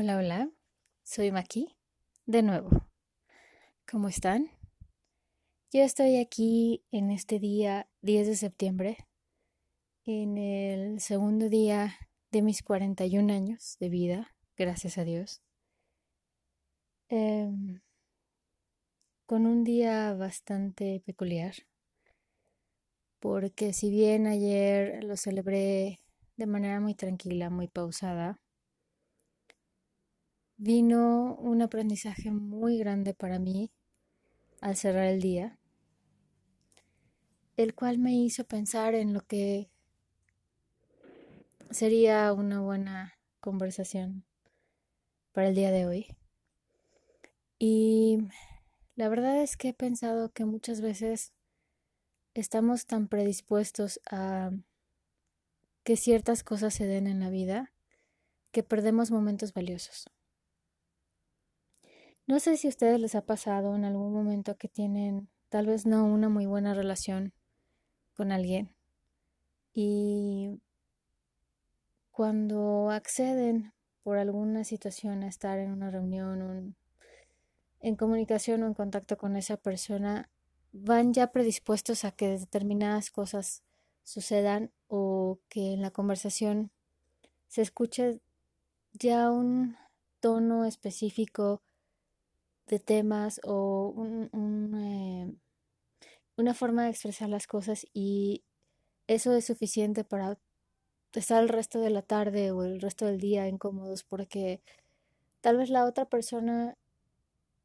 Hola, hola, soy Maki, de nuevo. ¿Cómo están? Yo estoy aquí en este día 10 de septiembre, en el segundo día de mis 41 años de vida, gracias a Dios. Em, con un día bastante peculiar, porque si bien ayer lo celebré de manera muy tranquila, muy pausada, vino un aprendizaje muy grande para mí al cerrar el día, el cual me hizo pensar en lo que sería una buena conversación para el día de hoy. Y la verdad es que he pensado que muchas veces estamos tan predispuestos a que ciertas cosas se den en la vida que perdemos momentos valiosos. No sé si a ustedes les ha pasado en algún momento que tienen tal vez no una muy buena relación con alguien y cuando acceden por alguna situación a estar en una reunión, en comunicación o en contacto con esa persona, van ya predispuestos a que determinadas cosas sucedan o que en la conversación se escuche ya un tono específico de temas o eh, una forma de expresar las cosas y eso es suficiente para estar el resto de la tarde o el resto del día incómodos porque tal vez la otra persona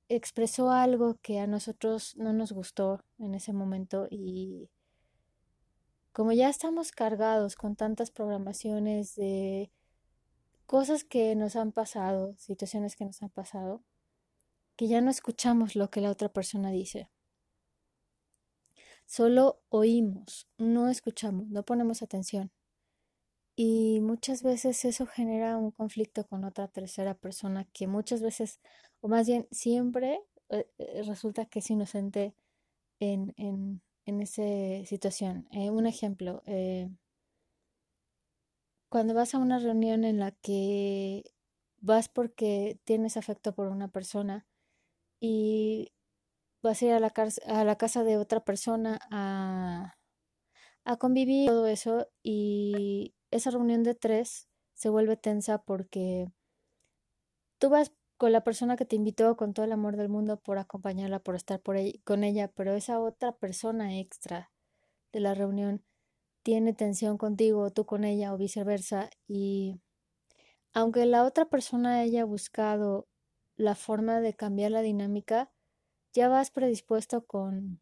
expresó algo que a nosotros no nos gustó en ese momento y como ya estamos cargados con tantas programaciones de cosas que nos han pasado, situaciones que nos han pasado, que ya no escuchamos lo que la otra persona dice. Solo oímos, no escuchamos, no ponemos atención. Y muchas veces eso genera un conflicto con otra tercera persona que muchas veces, o más bien siempre, eh, eh, resulta que es inocente en, en, en esa situación. Eh, un ejemplo, cuando vas a una reunión en la que vas porque tienes afecto por una persona, y vas a ir a la, a la casa de otra persona a, a convivir todo eso y esa reunión de tres se vuelve tensa porque tú vas con la persona que te invitó con todo el amor del mundo por acompañarla, por estar por con ella, pero esa otra persona extra de la reunión tiene tensión contigo, tú con ella o viceversa y aunque la otra persona haya buscado la forma de cambiar la dinámica, ya vas predispuesto con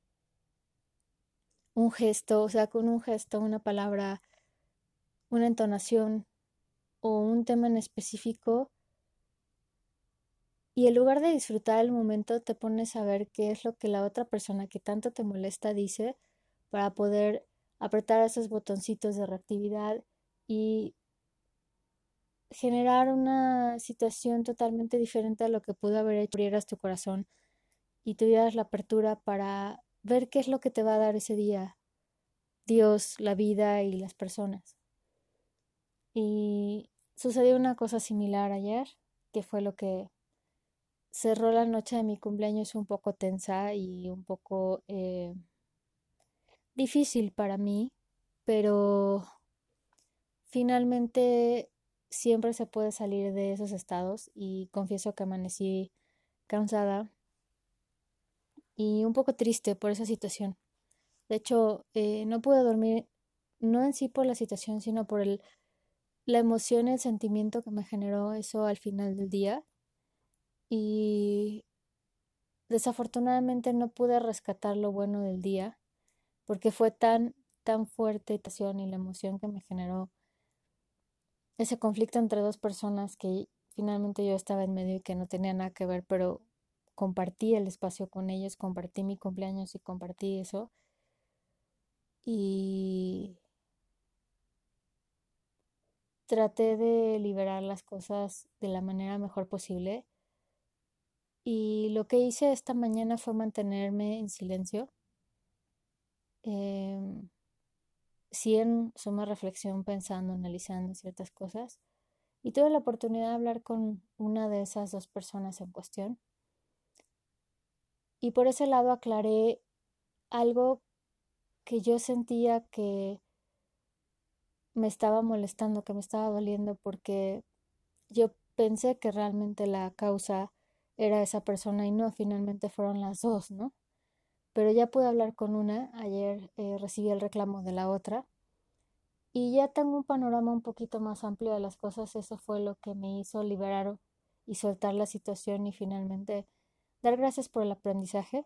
un gesto, o sea, con un gesto, una palabra, una entonación o un tema en específico. Y en lugar de disfrutar el momento, te pones a ver qué es lo que la otra persona que tanto te molesta dice para poder apretar esos botoncitos de reactividad y generar una situación totalmente diferente a lo que pudo haber hecho abrieras tu corazón y tuvieras la apertura para ver qué es lo que te va a dar ese día Dios, la vida y las personas. Y sucedió una cosa similar ayer, que fue lo que cerró la noche de mi cumpleaños un poco tensa y un poco eh, difícil para mí, pero finalmente siempre se puede salir de esos estados y confieso que amanecí cansada y un poco triste por esa situación. De hecho, eh, no pude dormir, no en sí por la situación, sino por el, la emoción el sentimiento que me generó eso al final del día. Y desafortunadamente no pude rescatar lo bueno del día porque fue tan, tan fuerte la situación y la emoción que me generó ese conflicto entre dos personas que finalmente yo estaba en medio y que no tenía nada que ver, pero compartí el espacio con ellos, compartí mi cumpleaños y compartí eso. Y traté de liberar las cosas de la manera mejor posible. Y lo que hice esta mañana fue mantenerme en silencio. Eh, sí en suma reflexión, pensando, analizando ciertas cosas, Y tuve la oportunidad de hablar con una de esas dos personas en cuestión. Y por ese lado aclaré algo que yo sentía que me estaba molestando, que me estaba doliendo, porque yo pensé que realmente la causa era esa persona y no, finalmente fueron las dos, ¿no? Pero ya pude hablar con una, ayer eh, recibí el reclamo de la otra y ya tengo un panorama un poquito más amplio de las cosas, eso fue lo que me hizo liberar y soltar la situación y finalmente dar gracias por el aprendizaje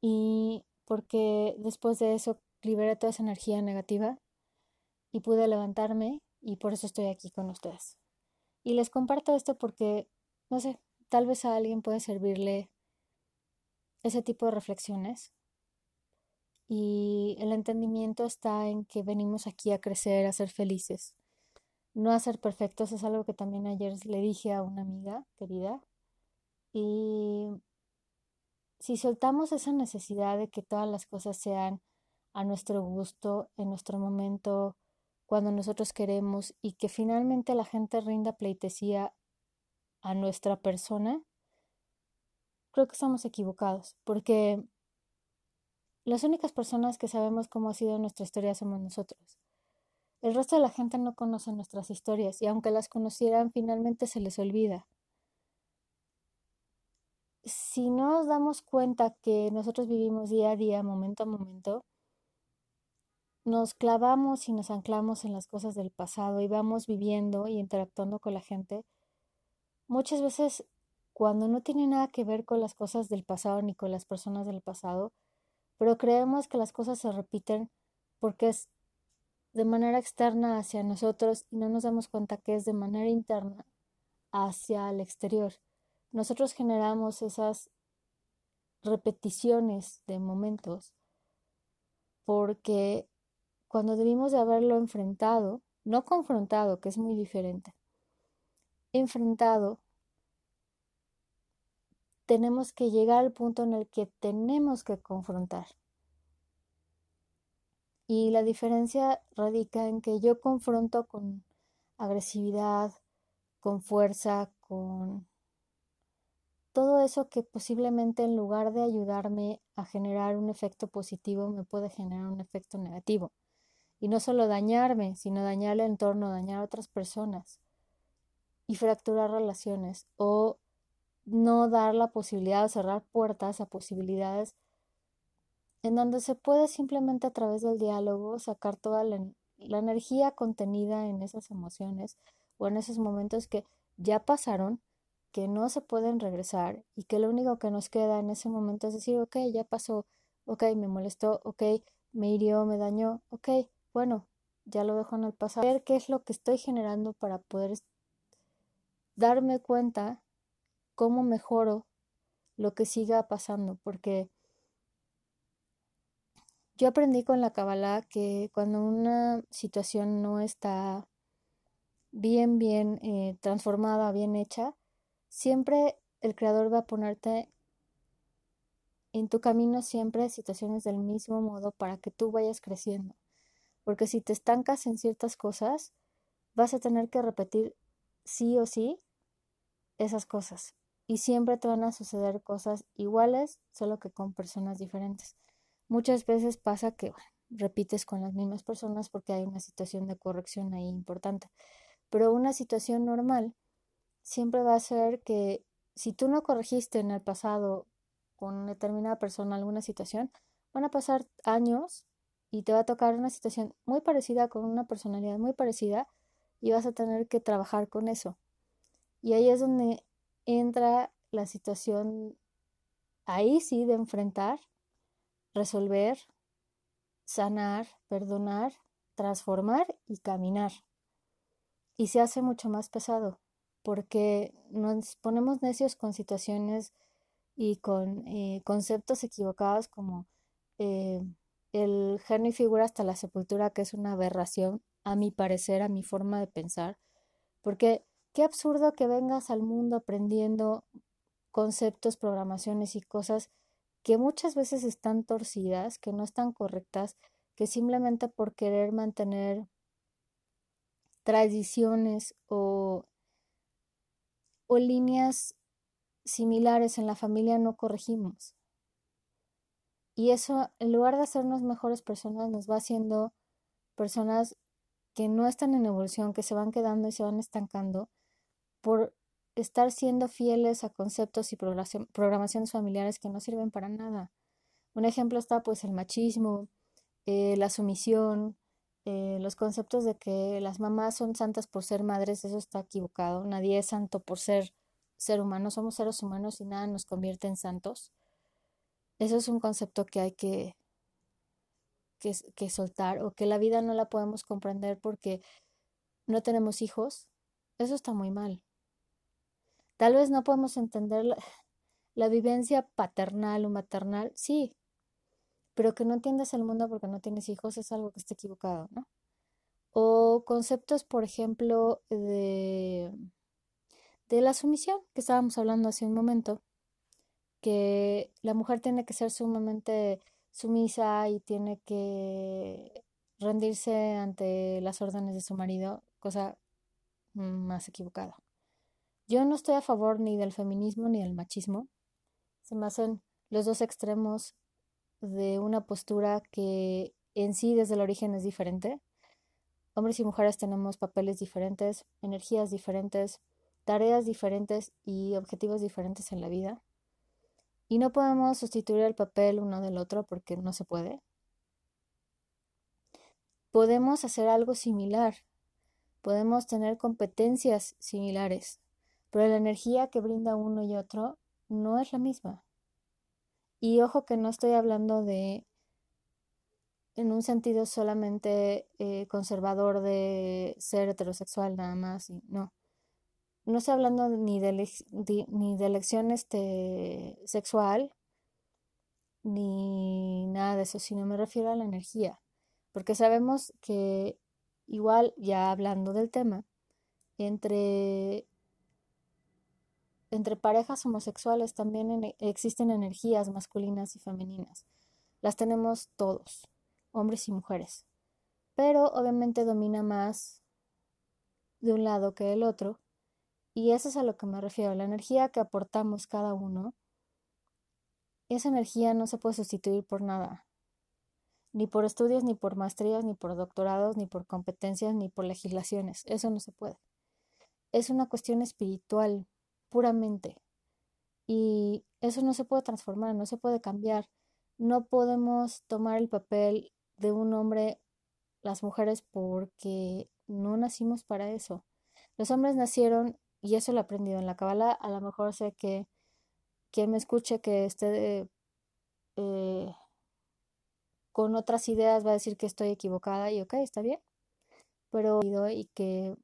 y porque después de eso liberé toda esa energía negativa y pude levantarme y por eso estoy aquí con ustedes. Y les comparto esto porque, no sé, tal vez a alguien puede servirle ese tipo de reflexiones. Y el entendimiento está en que venimos aquí a crecer, a ser felices. No a ser perfectos es algo que también ayer le dije a una amiga querida. Y si soltamos esa necesidad de que todas las cosas sean a nuestro gusto, en nuestro momento, cuando nosotros queremos y que finalmente la gente rinda pleitesía a nuestra persona, creo que estamos equivocados, porque las únicas personas que sabemos cómo ha sido nuestra historia somos nosotros. El resto de la gente no conoce nuestras historias y aunque las conocieran, finalmente se les olvida. Si no nos damos cuenta que nosotros vivimos día a día, momento a momento, nos clavamos y nos anclamos en las cosas del pasado y vamos viviendo y interactuando con la gente, muchas veces cuando no tiene nada que ver con las cosas del pasado ni con las personas del pasado, pero creemos que las cosas se repiten porque es de manera externa hacia nosotros y no nos damos cuenta que es de manera interna hacia el exterior. Nosotros generamos esas repeticiones de momentos porque cuando debimos de haberlo enfrentado, no confrontado, que es muy diferente, enfrentado, tenemos que llegar al punto en el que tenemos que confrontar. Y la diferencia radica en que yo confronto con agresividad, con fuerza, con todo eso que posiblemente en lugar de ayudarme a generar un efecto positivo me puede generar un efecto negativo y no solo dañarme, sino dañar el entorno, dañar a otras personas y fracturar relaciones o no dar la posibilidad de cerrar puertas a posibilidades en donde se puede simplemente a través del diálogo sacar toda la, la energía contenida en esas emociones o en esos momentos que ya pasaron, que no se pueden regresar y que lo único que nos queda en ese momento es decir, ok, ya pasó, ok, me molestó, ok, me hirió, me dañó, ok, bueno, ya lo dejo en el pasado, ver qué es lo que estoy generando para poder darme cuenta cómo mejoro lo que siga pasando, porque yo aprendí con la Kabbalah que cuando una situación no está bien, bien eh, transformada, bien hecha, siempre el creador va a ponerte en tu camino siempre situaciones del mismo modo para que tú vayas creciendo porque si te estancas en ciertas cosas, vas a tener que repetir sí o sí esas cosas. Y siempre te van a suceder cosas iguales, solo que con personas diferentes. Muchas veces pasa que repites con las mismas personas porque hay una situación de corrección ahí importante. Pero una situación normal siempre va a ser que si tú no corregiste en el pasado con determinada persona alguna situación, van a pasar años y te va a tocar una situación muy parecida con una personalidad muy parecida y vas a tener que trabajar con eso. Y ahí es donde entra la situación, ahí sí, de enfrentar, resolver, sanar, perdonar, transformar y caminar. Y se hace mucho más pesado porque nos ponemos necios con situaciones y con eh, conceptos equivocados como eh, el genio y figura hasta la sepultura, que es una aberración, a mi parecer, a mi forma de pensar, porque qué absurdo que vengas al mundo aprendiendo conceptos, programaciones y cosas que muchas veces están torcidas, que no están correctas, que simplemente por querer mantener tradiciones o, o líneas similares en la familia no corregimos. Y eso, en lugar de hacernos mejores personas, nos va haciendo personas que no están en evolución, que se van quedando y se van estancando por estar siendo fieles a conceptos y programaciones familiares que no sirven para nada. Un ejemplo está pues el machismo, eh, la sumisión, eh, los conceptos de que las mamás son santas por ser madres, eso está equivocado. Nadie es santo por ser ser humano, somos seres humanos y nada nos convierte en santos. Eso es un concepto que hay que, que, que soltar o que la vida no la podemos comprender porque no tenemos hijos. Eso está muy mal. Tal vez no podemos entender la, vivencia paternal o maternal, sí, pero que no entiendas el mundo porque no tienes hijos es algo que está equivocado, ¿no? O conceptos, por ejemplo, de, de la sumisión, que estábamos hablando hace un momento, que la mujer tiene que ser sumamente sumisa y tiene que rendirse ante las órdenes de su marido, cosa más equivocada. Yo no estoy a favor ni del feminismo ni del machismo. Se me los dos extremos de una postura que en sí desde el origen es diferente. Hombres y mujeres tenemos papeles diferentes, energías diferentes, tareas diferentes y objetivos diferentes en la vida. Y no podemos sustituir el papel uno del otro porque no se puede. Podemos hacer algo similar, podemos tener competencias similares, pero la energía que brinda uno y otro no es la misma. Y ojo que no estoy hablando de en un sentido solamente eh, conservador de ser heterosexual nada más, y no. No estoy hablando ni de, ni de elección este, sexual, ni nada de eso, sino me refiero a la energía, porque sabemos que igual, ya hablando del tema, entre entre parejas homosexuales también existen energías masculinas y femeninas. Las tenemos todos, hombres y mujeres. Pero obviamente domina más de un lado que del otro. Y eso es a lo que me refiero. La energía que aportamos cada uno, esa energía no se puede sustituir por nada. Ni por estudios, ni por maestrías, ni por doctorados, ni por competencias, ni por legislaciones. Eso no se puede. Es una cuestión espiritual, puramente. Y eso no se puede transformar, no se puede cambiar. No podemos tomar el papel de un hombre, las mujeres, porque no nacimos para eso. Los hombres nacieron, y eso lo he aprendido en la Kabbalah, a lo mejor sé que quien me escuche que esté eh, con otras ideas va a decir que estoy equivocada y ok, está bien, pero y que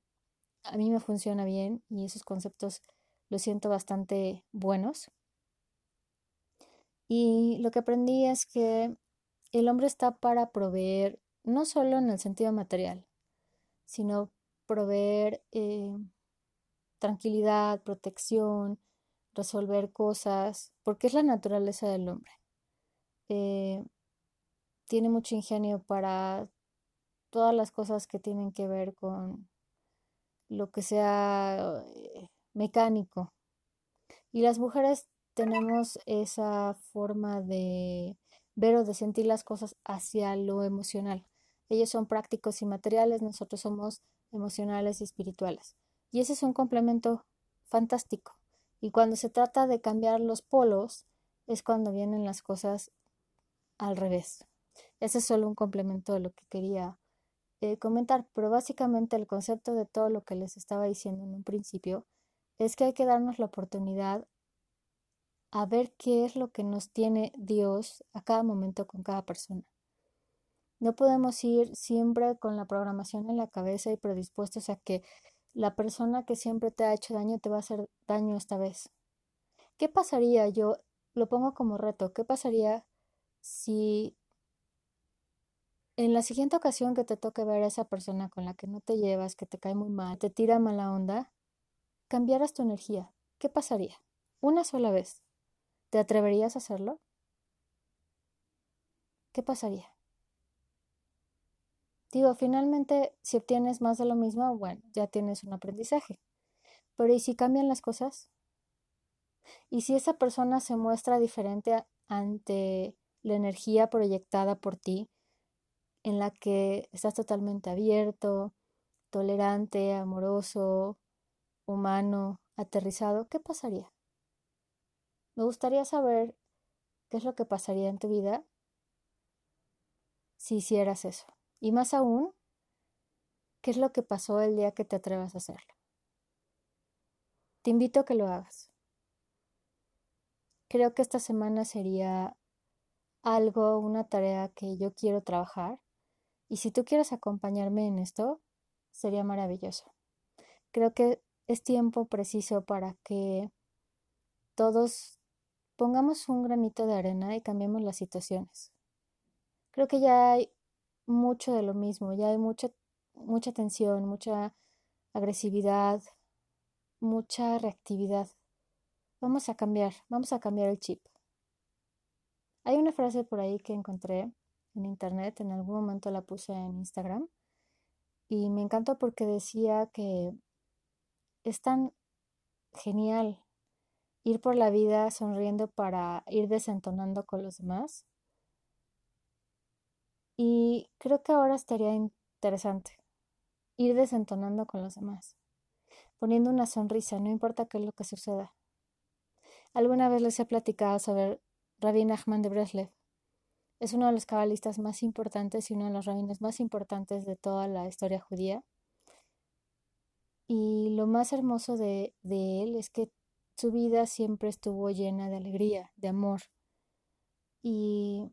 a mí me funciona bien y esos conceptos lo siento bastante buenos. Y lo que aprendí es que el hombre está para proveer, no solo en el sentido material, sino proveer eh, tranquilidad, protección, resolver cosas, porque es la naturaleza del hombre. Eh, tiene mucho ingenio para todas las cosas que tienen que ver con lo que sea eh, mecánico. Y las mujeres tenemos esa forma de ver o de sentir las cosas hacia lo emocional. Ellos son prácticos y materiales, nosotros somos emocionales y espirituales. Y ese es un complemento fantástico. Y cuando se trata de cambiar los polos, es cuando vienen las cosas al revés. Ese es solo un complemento de lo que quería eh, comentar, pero básicamente el concepto de todo lo que les estaba diciendo en un principio es que hay que darnos la oportunidad a ver qué es lo que nos tiene Dios a cada momento con cada persona. No podemos ir siempre con la programación en la cabeza y predispuestos a que la persona que siempre te ha hecho daño te va a hacer daño esta vez. ¿Qué pasaría? Yo lo pongo como reto. ¿Qué pasaría si en la siguiente ocasión que te toque ver a esa persona con la que no te llevas, que te cae muy mal, te tira mala onda, cambiaras tu energía, ¿qué pasaría? Una sola vez. ¿Te atreverías a hacerlo? ¿Qué pasaría? Digo, finalmente, si obtienes más de lo mismo, bueno, ya tienes un aprendizaje. Pero ¿y si cambian las cosas? ¿Y si esa persona se muestra diferente ante la energía proyectada por ti, en la que estás totalmente abierto, tolerante, amoroso, humano, aterrizado? ¿Qué pasaría? Me gustaría saber qué es lo que pasaría en tu vida si hicieras eso. Y más aún, ¿qué es lo que pasó el día que te atrevas a hacerlo? Te invito a que lo hagas. Creo que esta semana sería algo, una tarea que yo quiero trabajar. Y si tú quieres acompañarme en esto, sería maravilloso. Creo que es tiempo preciso para que todos pongamos un granito de arena y cambiemos las situaciones. Creo que ya hay mucho de lo mismo, ya hay mucha, mucha tensión, mucha agresividad, mucha reactividad. Vamos a cambiar, vamos a cambiar el chip. Hay una frase por ahí que encontré en internet, en algún momento la puse en Instagram y me encantó porque decía que es tan genial ir por la vida sonriendo para ir desentonando con los demás y creo que ahora estaría interesante ir desentonando con los demás, poniendo una sonrisa, no importa qué es lo que suceda. Alguna vez les he platicado sobre Rabbi Nachman de Breslev. Es uno de los cabalistas más importantes y uno de los rabinos más importantes de toda la historia judía. Y lo más hermoso de, él es que su vida siempre estuvo llena de alegría, de amor. Y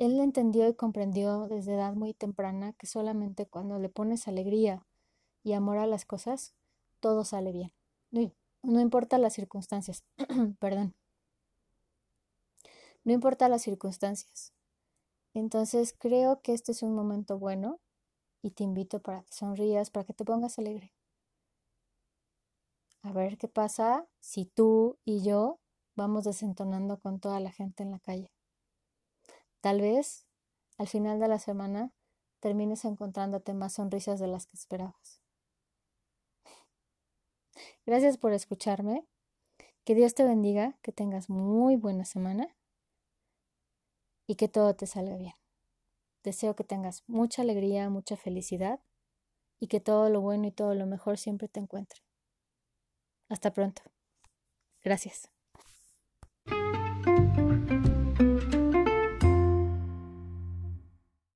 él entendió y comprendió desde edad muy temprana que solamente cuando le pones alegría y amor a las cosas, todo sale bien. No, no importa las circunstancias, perdón. No importa las circunstancias. Entonces creo que este es un momento bueno y te invito para que sonrías, para que te pongas alegre. A ver qué pasa si tú y yo vamos desentonando con toda la gente en la calle. Tal vez al final de la semana termines encontrándote más sonrisas de las que esperabas. Gracias por escucharme. Que Dios te bendiga, que tengas muy buena semana y que todo te salga bien. Deseo que tengas mucha alegría, mucha felicidad y que todo lo bueno y todo lo mejor siempre te encuentre. Hasta pronto. Gracias.